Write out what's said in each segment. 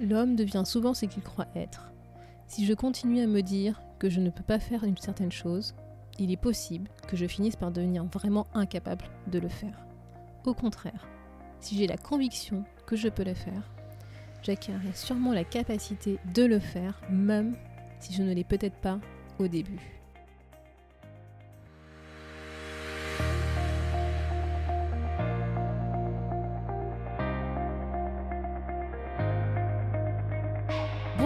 L'homme devient souvent ce qu'il croit être. Si je continue à me dire que je ne peux pas faire une certaine chose, il est possible que je finisse par devenir vraiment incapable de le faire. Au contraire, si j'ai la conviction que je peux le faire, j'acquerrai sûrement la capacité de le faire, même si je ne l'ai peut-être pas au début.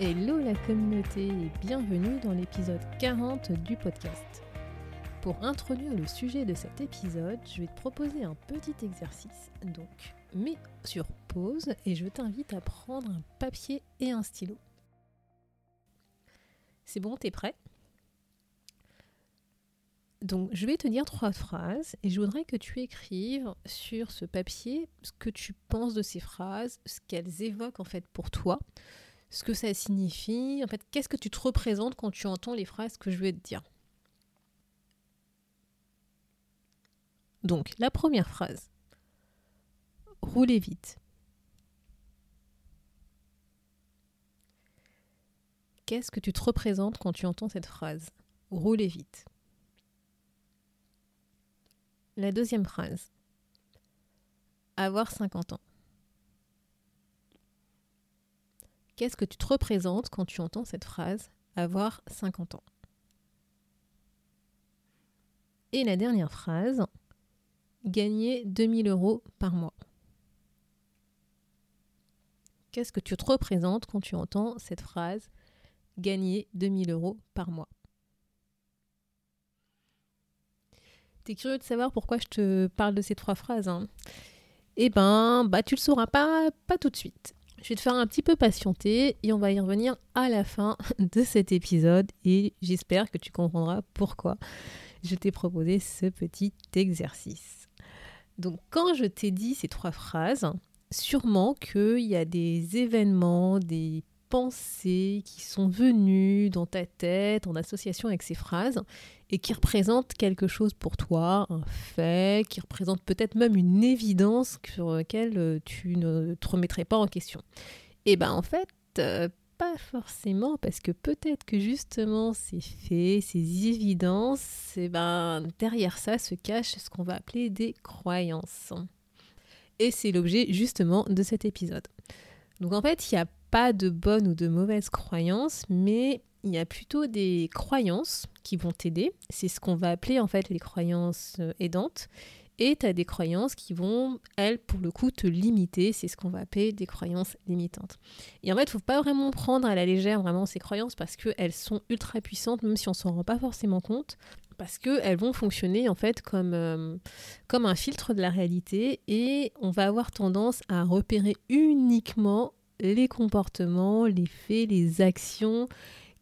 Hello la communauté et bienvenue dans l'épisode 40 du podcast. Pour introduire le sujet de cet épisode, je vais te proposer un petit exercice. Donc, mets sur pause et je t'invite à prendre un papier et un stylo. C'est bon, t'es prêt? Donc, je vais te dire trois phrases et je voudrais que tu écrives sur ce papier ce que tu penses de ces phrases, ce qu'elles évoquent en fait pour toi, ce que ça signifie, en fait, qu'est-ce que tu te représentes quand tu entends les phrases que je vais te dire. Donc, la première phrase. Roulez vite. Qu'est-ce que tu te représentes quand tu entends cette phrase Roulez vite. La deuxième phrase. Avoir 50 ans. Qu'est-ce que tu te représentes quand tu entends cette phrase avoir 50 ans? Et la dernière phrase, gagner 2000 euros par mois. Qu'est-ce que tu te représentes quand tu entends cette phrase gagner 2000 euros par mois? T'es curieux de savoir pourquoi je te parle de ces trois phrases hein? Eh ben, bah tu le sauras pas, pas tout de suite. Je vais te faire un petit peu patienter et on va y revenir à la fin de cet épisode et j'espère que tu comprendras pourquoi je t'ai proposé ce petit exercice. Donc quand je t'ai dit ces trois phrases, sûrement qu'il y a des événements, des pensées qui sont venues dans ta tête en association avec ces phrases et qui représentent quelque chose pour toi, un fait, qui représente peut-être même une évidence sur laquelle euh, tu ne te remettrais pas en question. Et eh ben en fait, euh, pas forcément, parce que peut-être que justement ces faits, ces évidences, et eh ben derrière ça se cache ce qu'on va appeler des croyances. Et c'est l'objet justement de cet épisode. Donc en fait, il n'y a pas de bonnes ou de mauvaises croyances, mais il y a plutôt des croyances qui vont t'aider. C'est ce qu'on va appeler en fait les croyances euh, aidantes. Et tu as des croyances qui vont, elles, pour le coup, te limiter. C'est ce qu'on va appeler des croyances limitantes. Et en fait, il ne faut pas vraiment prendre à la légère vraiment ces croyances parce qu'elles sont ultra puissantes, même si on ne s'en rend pas forcément compte. Parce qu'elles vont fonctionner en fait comme, euh, comme un filtre de la réalité et on va avoir tendance à repérer uniquement les comportements, les faits, les actions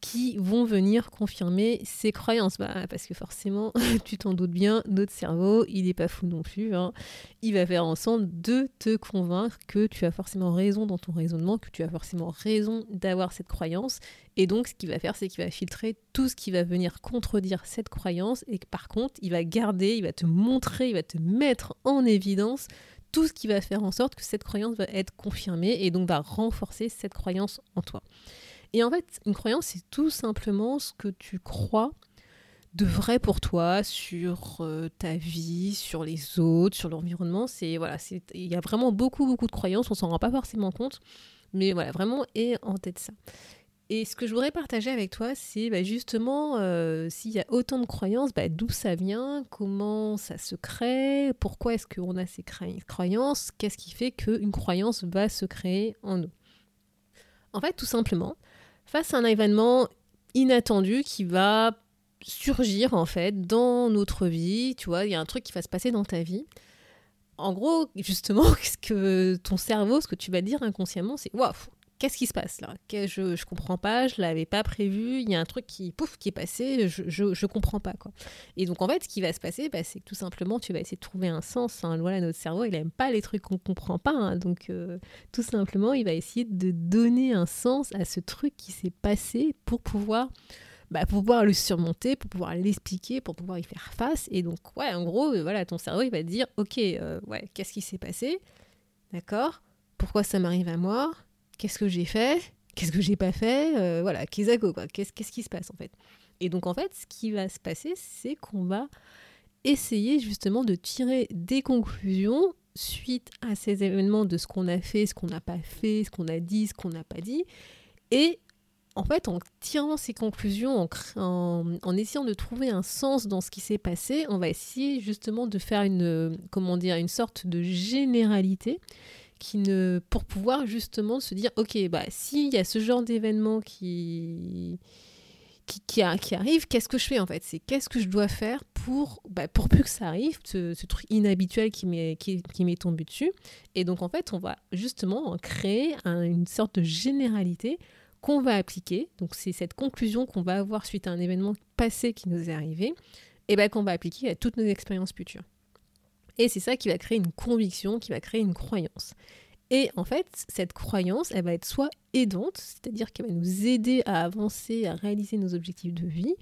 qui vont venir confirmer ces croyances. Bah, parce que forcément, tu t'en doutes bien, notre cerveau, il n'est pas fou non plus. Hein. Il va faire en sorte de te convaincre que tu as forcément raison dans ton raisonnement, que tu as forcément raison d'avoir cette croyance. Et donc, ce qu'il va faire, c'est qu'il va filtrer tout ce qui va venir contredire cette croyance. Et par contre, il va garder, il va te montrer, il va te mettre en évidence tout ce qui va faire en sorte que cette croyance va être confirmée et donc va renforcer cette croyance en toi. Et en fait, une croyance, c'est tout simplement ce que tu crois de vrai pour toi sur euh, ta vie, sur les autres, sur l'environnement. C'est voilà, il y a vraiment beaucoup beaucoup de croyances, on s'en rend pas forcément compte, mais voilà, vraiment et en tête ça. Et ce que je voudrais partager avec toi, c'est bah, justement euh, s'il y a autant de croyances, bah, d'où ça vient, comment ça se crée, pourquoi est-ce qu'on a ces croyances, qu'est-ce qui fait qu'une croyance va se créer en nous. En fait, tout simplement, face à un événement inattendu qui va surgir en fait dans notre vie, tu vois, il y a un truc qui va se passer dans ta vie. En gros, justement, ce que ton cerveau, ce que tu vas dire inconsciemment, c'est waouh, qu'est-ce qui se passe là? Je, je comprends pas, je l'avais pas prévu, il y a un truc qui, pouf, qui est passé, je, je, comprends pas. quoi. Et donc en fait, ce qui va se passer, bah, c'est que tout simplement, tu vas essayer de trouver un sens. Hein. Voilà, notre cerveau, il aime pas les trucs qu'on comprend pas. Hein. donc euh, tout simplement, il va essayer de donner un sens à ce truc qui s'est passé pour pouvoir bah, pour pouvoir le surmonter, pour pouvoir l'expliquer, pour pouvoir y faire face. Et donc, ouais, en gros, euh, voilà, ton cerveau, il va te dire, ok, euh, ouais, qu'est-ce qui s'est passé? D'accord? Pourquoi ça m'arrive à moi? Qu'est-ce que j'ai fait Qu'est-ce que j'ai pas fait euh, Voilà. Qu'est-ce, qui se passe, en fait Et donc, en fait, ce qui va se passer, c'est qu'on va essayer justement de tirer des conclusions suite à ces événements de ce qu'on a fait, ce qu'on n'a pas fait, ce qu'on a dit, ce qu'on n'a pas dit, et en fait, en tirant ces conclusions, en, essayant de trouver un sens dans ce qui s'est passé, on va essayer justement de faire une, comment dire, une sorte de généralité pour pouvoir justement se dire, ok, bah s'il y a ce genre d'événement qui, qui, arrive, qu'est-ce que je fais en fait? C'est qu'est-ce que je dois faire pour, bah, pour plus que ça arrive, ce, truc inhabituel qui m'est qui, qui tombé dessus. Et donc en fait, on va justement créer une sorte de généralité qu'on va appliquer, donc c'est cette conclusion qu'on va avoir suite à un événement passé qui nous est arrivé, et ben qu'on va appliquer à toutes nos expériences futures. Et c'est ça qui va créer une conviction, qui va créer une croyance. Et en fait, cette croyance, elle va être soit aidante, c'est-à-dire qu'elle va nous aider à avancer, à réaliser nos objectifs de vie,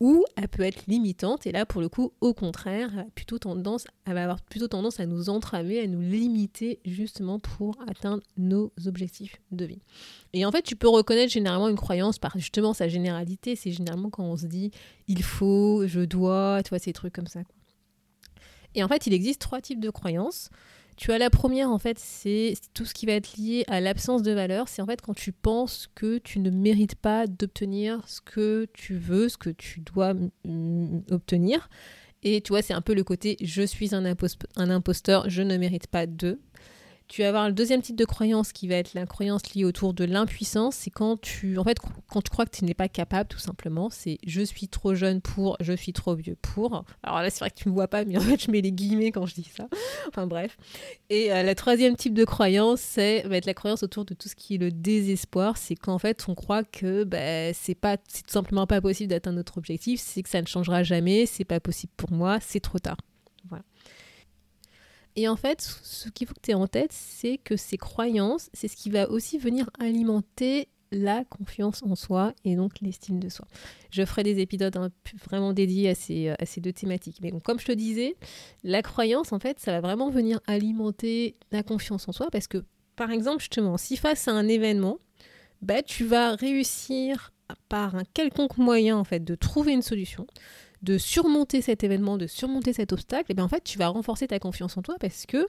ou elle peut être limitante, et là pour le coup, au contraire, elle, plutôt tendance, elle va avoir plutôt tendance à nous entraver, à nous limiter justement pour atteindre nos objectifs de vie. Et en fait, tu peux reconnaître généralement une croyance par justement sa généralité, c'est généralement quand on se dit il faut, je dois, tu vois, ces trucs comme ça. Et en fait, il existe trois types de croyances. Tu as la première, en fait, c'est tout ce qui va être lié à l'absence de valeur. C'est en fait quand tu penses que tu ne mérites pas d'obtenir ce que tu veux, ce que tu dois obtenir. Et tu vois, c'est un peu le côté je suis un, un imposteur, je ne mérite pas de. Tu vas avoir le deuxième type de croyance qui va être la croyance liée autour de l'impuissance. C'est quand tu, en fait, quand tu crois que tu n'es pas capable, tout simplement. C'est je suis trop jeune pour, je suis trop vieux pour. Alors là, c'est vrai que tu me vois pas, mais en fait, je mets les guillemets quand je dis ça. Enfin bref. Et euh, la troisième type de croyance, c'est va être la croyance autour de tout ce qui est le désespoir. C'est qu'en fait, on croit que bah, c'est pas, c'est tout simplement pas possible d'atteindre notre objectif. C'est que ça ne changera jamais. C'est pas possible pour moi. C'est trop tard. Et en fait, ce qu'il faut que tu aies en tête, c'est que ces croyances, c'est ce qui va aussi venir alimenter la confiance en soi et donc l'estime de soi. Je ferai des épisodes vraiment dédiés à ces, à ces deux thématiques. Mais comme je te disais, la croyance, en fait, ça va vraiment venir alimenter la confiance en soi parce que, par exemple, justement, si face à un événement, bah, tu vas réussir par un quelconque moyen, en fait, de trouver une solution, de surmonter cet événement, de surmonter cet obstacle, et bien en fait, tu vas renforcer ta confiance en toi parce que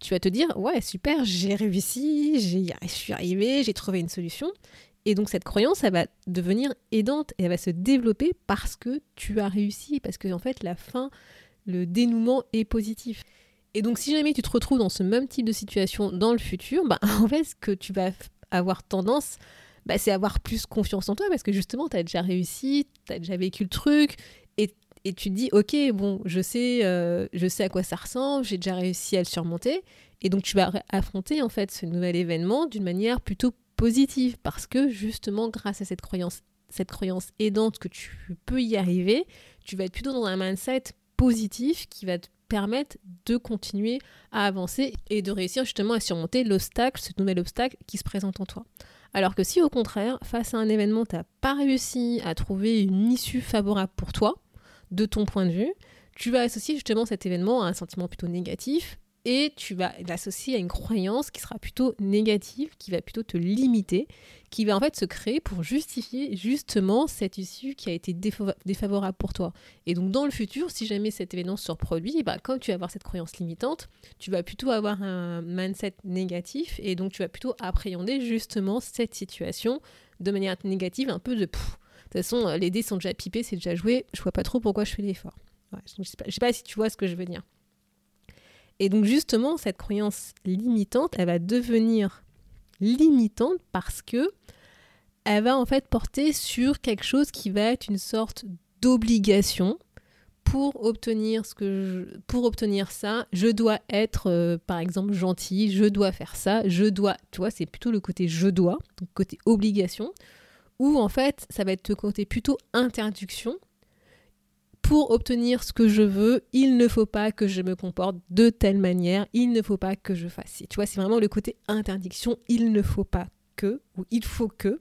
tu vas te dire ouais super j'ai réussi je suis arrivé j'ai trouvé une solution. Et donc cette croyance elle va devenir aidante et elle va se développer parce que tu as réussi parce que en fait la fin le dénouement est positif. Et donc si jamais tu te retrouves dans ce même type de situation dans le futur bah, en fait ce que tu vas avoir tendance bah, c'est avoir plus confiance en toi parce que justement tu as déjà réussi tu as déjà vécu le truc et tu te dis ok bon je sais euh, je sais à quoi ça ressemble j'ai déjà réussi à le surmonter et donc tu vas affronter en fait ce nouvel événement d'une manière plutôt positive parce que justement grâce à cette croyance cette croyance aidante que tu peux y arriver tu vas être plutôt dans un mindset positif qui va te permettre de continuer à avancer et de réussir justement à surmonter l'obstacle, ce nouvel obstacle qui se présente en toi. Alors que si au contraire, face à un événement, tu n'as pas réussi à trouver une issue favorable pour toi, de ton point de vue, tu vas associer justement cet événement à un sentiment plutôt négatif et tu vas l'associer à une croyance qui sera plutôt négative, qui va plutôt te limiter, qui va en fait se créer pour justifier justement cette issue qui a été défavorable pour toi. Et donc dans le futur, si jamais cet événement se reproduit, bah, quand tu vas avoir cette croyance limitante, tu vas plutôt avoir un mindset négatif et donc tu vas plutôt appréhender justement cette situation de manière négative, un peu de toute façon, euh, les dés sont déjà pipés, c'est déjà joué, je vois pas trop pourquoi je fais l'effort. je, sais pas, sais pas si tu vois ce que je veux dire. Et donc justement, cette croyance limitante, elle va devenir limitante parce que elle va en fait porter sur quelque chose qui va être une sorte d'obligation pour obtenir ce que pour obtenir ça, je dois être euh, par exemple gentil, je dois faire ça, je dois, tu vois, c'est plutôt le côté je dois, donc côté obligation, ou en fait, ça va être le côté plutôt interdiction. Pour obtenir ce que je veux, il ne faut pas que je me comporte de telle manière, il ne faut pas que je fasse. Tu vois, c'est vraiment le côté interdiction, il ne faut pas que, ou il faut que,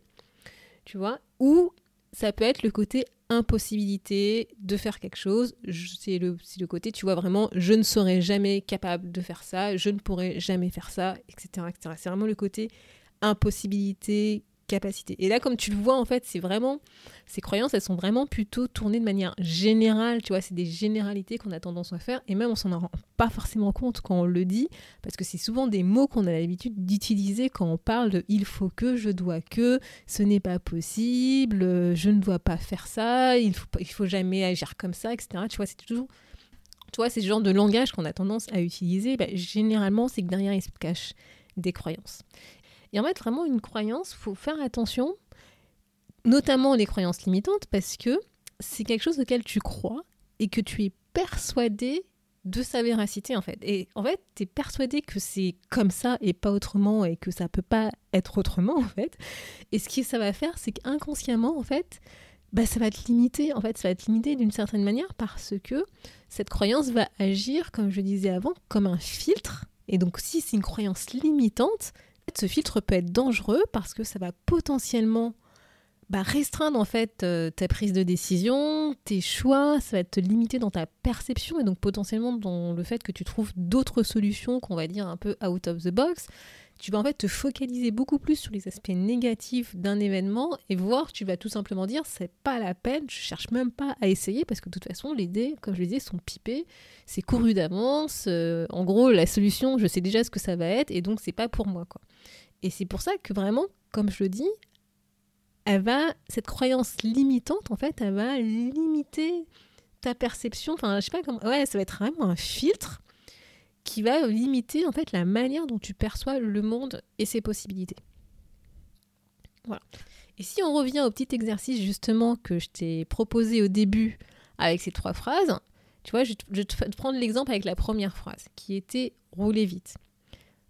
tu vois, ou ça peut être le côté impossibilité de faire quelque chose. C'est le, côté, tu vois, vraiment, je ne serai jamais capable de faire ça, je ne pourrai jamais faire ça, etc. C'est vraiment le côté impossibilité, Et là, comme tu le vois, en fait, c'est vraiment, ces croyances, elles sont vraiment plutôt tournées de manière générale, tu vois, c'est des généralités qu'on a tendance à faire, et même on s'en rend pas forcément compte quand on le dit, parce que c'est souvent des mots qu'on a l'habitude d'utiliser quand on parle de il faut que, je dois que, ce n'est pas possible, je ne dois pas faire ça, il faut, faut jamais agir comme ça, etc. Tu vois, c'est toujours... Tu vois, c'est ce genre de langage qu'on a tendance à utiliser. Bah, généralement, c'est que derrière, il se cache des croyances. Et en fait, vraiment, une croyance, faut faire attention, notamment les croyances limitantes, parce que c'est quelque chose auquel tu crois et que tu es persuadé de sa véracité en fait. Et en fait, tu es persuadé que c'est comme ça et pas autrement et que ça peut pas être autrement en fait. Et ce que ça va faire, c'est qu'inconsciemment en fait, bah, ça va te limiter. En fait, ça va te limiter d'une certaine manière parce que cette croyance va agir, comme je disais avant, comme un filtre. Et donc, si c'est une croyance limitante, ce filtre peut être dangereux parce que ça va potentiellement bah, restreindre en fait euh, ta prise de décision, tes choix, ça va te limiter dans ta perception et donc potentiellement dans le fait que tu trouves d'autres solutions qu'on va dire un peu out of the box. Tu vas en fait te focaliser beaucoup plus sur les aspects négatifs d'un événement et voir, tu vas tout simplement dire c'est pas la peine, je cherche même pas à essayer parce que de toute façon les dés, comme je le disais, sont pipés, c'est couru d'avance. Euh, en gros, la solution, je sais déjà ce que ça va être et donc c'est pas pour moi quoi. Et c'est pour ça que vraiment, comme je le dis, elle va, cette croyance limitante, en fait, elle va limiter ta perception. Enfin, je sais pas comment. Ouais, ça va être vraiment un filtre qui va limiter, en fait, la manière dont tu perçois le monde et ses possibilités. Voilà. Et si on revient au petit exercice, justement, que je t'ai proposé au début avec ces trois phrases, tu vois, je vais te prendre l'exemple avec la première phrase, qui était rouler vite.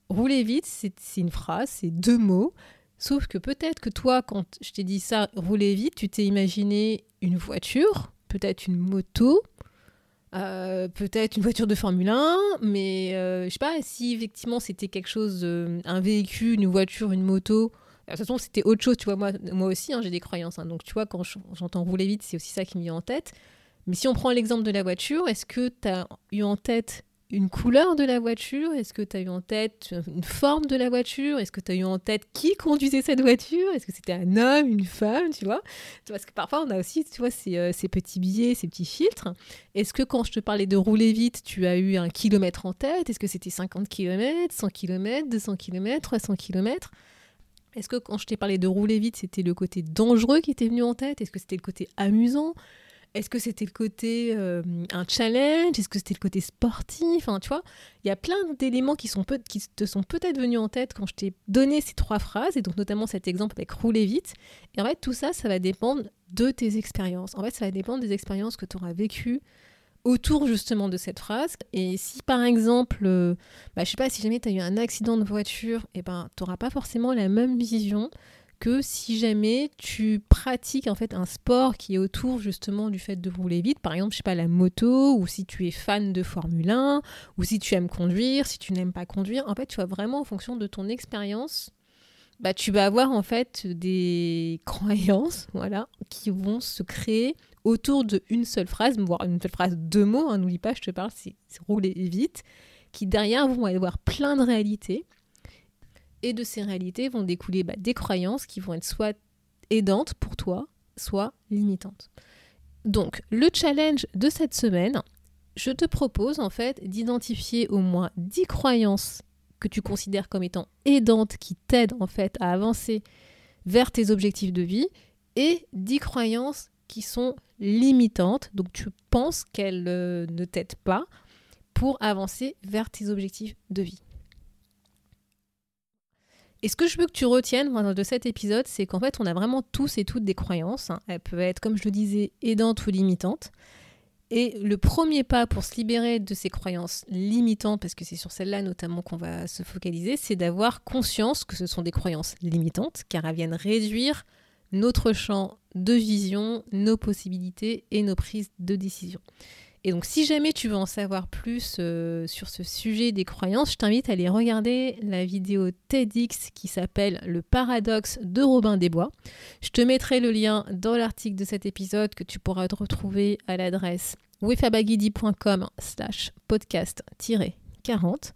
Rouler vite, c'est une phrase, c'est deux mots. Sauf que peut-être que toi, quand je t'ai dit ça, rouler vite, tu t'es imaginé une voiture, peut-être une moto, euh, peut-être une voiture de Formule 1, mais euh, je sais pas si effectivement c'était quelque chose, un véhicule, une voiture, une moto. De toute façon, c'était autre chose, tu vois. Moi, moi aussi, hein, j'ai des croyances. Hein. donc, tu vois, quand j'entends rouler vite, c'est aussi ça qui me vient en tête. Mais si on prend l'exemple de la voiture, est-ce que tu as eu en tête une couleur de la voiture? Est-ce que tu as eu en tête une forme de la voiture? Est-ce que tu as eu en tête qui conduisait cette voiture? Est-ce que c'était un homme, une femme, tu vois? Parce que parfois on a aussi, tu vois, ces, euh, ces petits billets, ces petits filtres. Est-ce que quand je te parlais de rouler vite, tu as eu un kilomètre en tête? Est-ce que c'était 50 km, 100 km, 200 km, 300 km Est-ce que quand je t'ai parlé de rouler vite, c'était le côté dangereux qui était venu en tête? Est-ce que c'était le côté amusant? Est-ce que c'était le côté euh, un challenge? Est-ce que c'était le côté sportif? Enfin, tu vois, il y a plein d'éléments qui, sont qui te sont peut-être venus en tête quand je t'ai donné ces trois phrases, et donc notamment cet exemple avec rouler vite. Et en fait, tout ça, ça va dépendre de tes expériences. En fait, ça va dépendre des expériences que tu auras vécues autour justement de cette phrase. Et si par exemple, euh, bah, je sais pas, si jamais tu as eu un accident de voiture, et ben, tu n'auras pas forcément la même vision que si jamais tu pratiques en fait un sport qui est autour justement du fait de rouler vite, par exemple, je sais pas, la moto, ou si tu es fan de Formule 1, ou si tu aimes conduire, si tu n'aimes pas conduire, en fait, tu vois vraiment en fonction de ton expérience, bah, tu vas avoir en fait des croyances, voilà, qui vont se créer autour d'une seule phrase, voire une seule phrase, deux mots, hein, n'oublie pas, je te parle, c'est rouler vite, qui derrière vont avoir plein de réalités et de ces réalités vont découler bah, des croyances qui vont être soit aidantes pour toi, soit limitantes. Donc, le challenge de cette semaine, je te propose en fait d'identifier au moins 10 croyances que tu considères comme étant aidantes, qui t'aident en fait à avancer vers tes objectifs de vie, et 10 croyances qui sont limitantes, donc tu penses qu'elles euh, ne t'aident pas pour avancer vers tes objectifs de vie. Et ce que je veux que tu retiennes de cet épisode, c'est qu'en fait, on a vraiment tous et toutes des croyances. Hein. Elles peuvent être, comme je le disais, aidantes ou limitantes. Et le premier pas pour se libérer de ces croyances limitantes, parce que c'est sur celles-là notamment qu'on va se focaliser, c'est d'avoir conscience que ce sont des croyances limitantes, car elles viennent réduire notre champ de vision, nos possibilités et nos prises de décision. Et donc si jamais tu veux en savoir plus euh, sur ce sujet des croyances, je t'invite à aller regarder la vidéo TEDx qui s'appelle Le paradoxe de Robin des Bois. Je te mettrai le lien dans l'article de cet épisode que tu pourras retrouver à l'adresse wefabagidi.com slash podcast-40.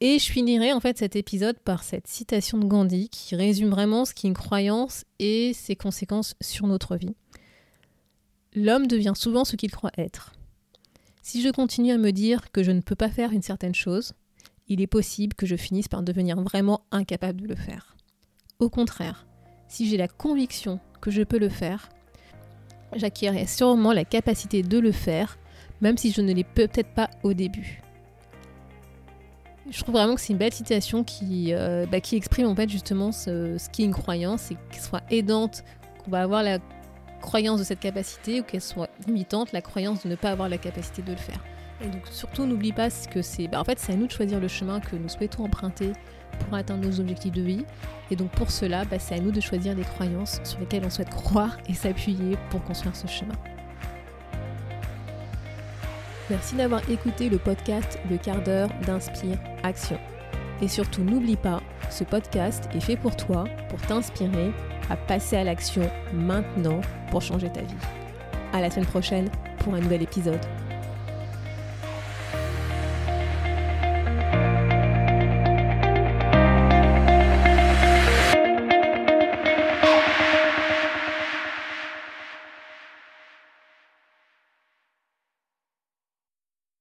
Et je finirai en fait cet épisode par cette citation de Gandhi qui résume vraiment ce qu'est une croyance et ses conséquences sur notre vie. L'homme devient souvent ce qu'il croit être. Si je continue à me dire que je ne peux pas faire une certaine chose, il est possible que je finisse par devenir vraiment incapable de le faire. Au contraire, si j'ai la conviction que je peux le faire, j'acquérerai sûrement la capacité de le faire, même si je ne l'ai peut-être pas au début. Je trouve vraiment que c'est une belle citation qui, euh, bah, qui exprime en fait justement ce, ce qui est une croyance et qu'elle soit aidante, qu'on va avoir la croyance de cette capacité ou qu'elle soit limitante, la croyance de ne pas avoir la capacité de le faire. Et donc surtout n'oublie pas que c'est bah, en fait c'est à nous de choisir le chemin que nous souhaitons emprunter pour atteindre nos objectifs de vie. Et donc pour cela, bah, c'est à nous de choisir des croyances sur lesquelles on souhaite croire et s'appuyer pour construire ce chemin. Merci d'avoir écouté le podcast Le quart d'heure d'Inspire Action. Et surtout n'oublie pas, ce podcast est fait pour toi, pour t'inspirer à passer à l'action maintenant pour changer ta vie. À la semaine prochaine pour un nouvel épisode.